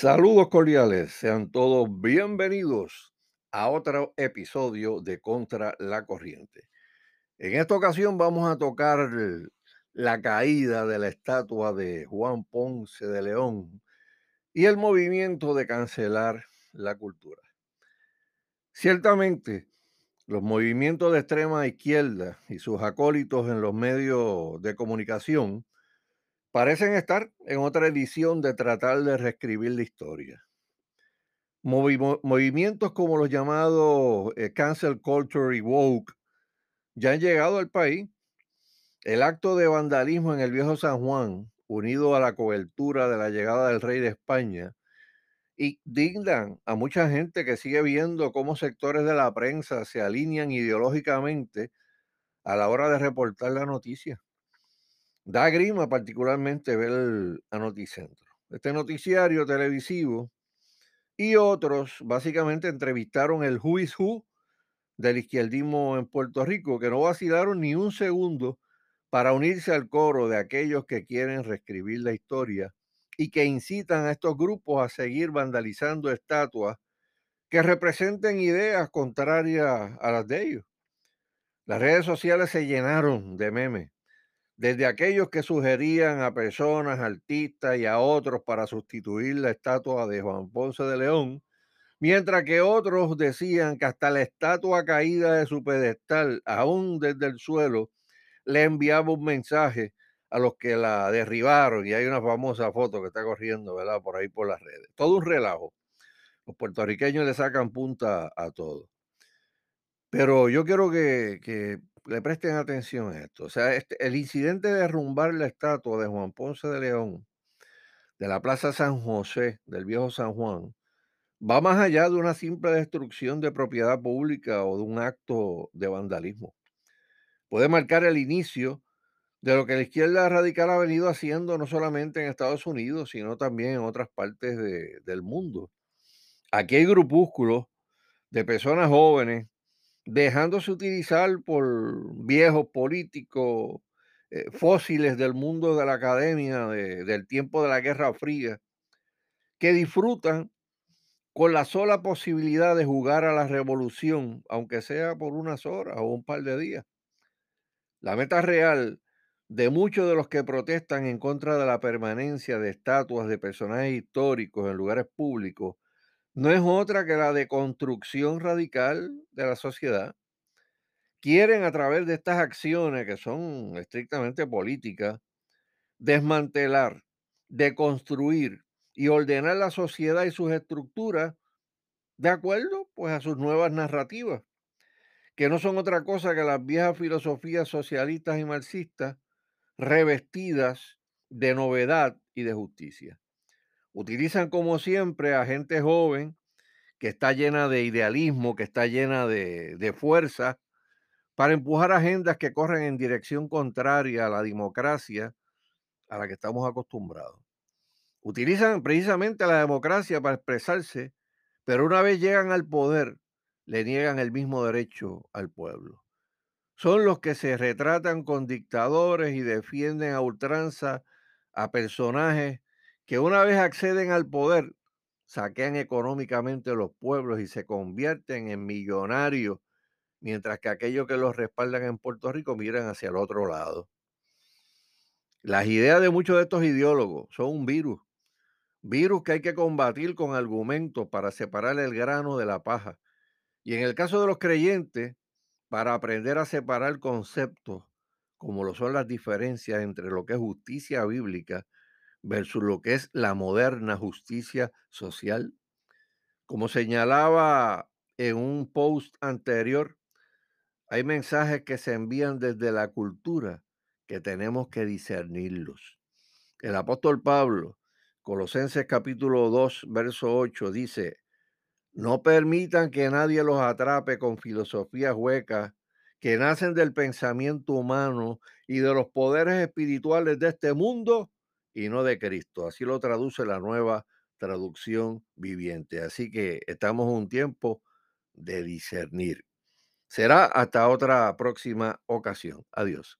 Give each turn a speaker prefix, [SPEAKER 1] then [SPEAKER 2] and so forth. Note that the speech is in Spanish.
[SPEAKER 1] Saludos cordiales, sean todos bienvenidos a otro episodio de Contra la Corriente. En esta ocasión vamos a tocar la caída de la estatua de Juan Ponce de León y el movimiento de cancelar la cultura. Ciertamente, los movimientos de extrema izquierda y sus acólitos en los medios de comunicación parecen estar en otra edición de tratar de reescribir la historia. Movi- movimientos como los llamados eh, cancel culture y woke ya han llegado al país. El acto de vandalismo en el viejo San Juan, unido a la cobertura de la llegada del rey de España, indignan a mucha gente que sigue viendo cómo sectores de la prensa se alinean ideológicamente a la hora de reportar la noticia. Da grima particularmente ver a Noticentro. Este noticiario televisivo y otros básicamente entrevistaron el who is who del izquierdismo en Puerto Rico, que no vacilaron ni un segundo para unirse al coro de aquellos que quieren reescribir la historia y que incitan a estos grupos a seguir vandalizando estatuas que representen ideas contrarias a las de ellos. Las redes sociales se llenaron de memes, desde aquellos que sugerían a personas, artistas y a otros para sustituir la estatua de Juan Ponce de León, Mientras que otros decían que hasta la estatua caída de su pedestal, aún desde el suelo, le enviaba un mensaje a los que la derribaron. Y hay una famosa foto que está corriendo, ¿verdad? Por ahí por las redes. Todo un relajo. Los puertorriqueños le sacan punta a todo. Pero yo quiero que, que le presten atención a esto. O sea, este- el incidente de derrumbar la estatua de Juan Ponce de León de la Plaza San José, del viejo San Juan, va más allá de una simple destrucción de propiedad pública o de un acto de vandalismo. Puede marcar el inicio de lo que la izquierda radical ha venido haciendo no solamente en Estados Unidos, sino también en otras partes de- del mundo. Aquí hay grupúsculos de personas jóvenes dejándose utilizar por viejos políticos eh, fósiles del mundo de la academia, de- del tiempo de la Guerra Fría, que disfrutan con la sola posibilidad de jugar a la revolución, aunque sea por unas horas o un par de días. La meta real de muchos de los que protestan en contra de la permanencia de estatuas de personajes históricos en lugares públicos no es otra que la deconstrucción radical de la sociedad. Quieren a través de estas acciones que son estrictamente políticas, desmantelar, deconstruir y ordenar la sociedad y sus estructuras de acuerdo pues a sus nuevas narrativas, que no son otra cosa que las viejas filosofías socialistas y marxistas revestidas de novedad y de justicia. Utilizan como siempre a gente joven que está llena de idealismo, que está llena de, de fuerza, para empujar agendas que corren en dirección contraria a la democracia a la que estamos acostumbrados. Utilizan precisamente la democracia para expresarse, pero una vez llegan al poder, le niegan el mismo derecho al pueblo. Son los que se retratan con dictadores y defienden a ultranza a personajes que una vez acceden al poder, saquean económicamente los pueblos y se convierten en millonarios, mientras que aquellos que los respaldan en Puerto Rico miran hacia el otro lado. Las ideas de muchos de estos ideólogos son un virus Virus que hay que combatir con argumentos para separar el grano de la paja. Y en el caso de los creyentes, para aprender a separar conceptos como lo son las diferencias entre lo que es justicia bíblica versus lo que es la moderna justicia social. Como señalaba en un post anterior, hay mensajes que se envían desde la cultura que tenemos que discernirlos. El apóstol Pablo, Colosenses capítulo 2, verso 8, dice, no permitan que nadie los atrape con filosofías huecas que nacen del pensamiento humano y de los poderes espirituales de este mundo y no de Cristo. Así lo traduce la nueva traducción viviente. Así que estamos un tiempo de discernir. Será hasta otra próxima ocasión. Adiós.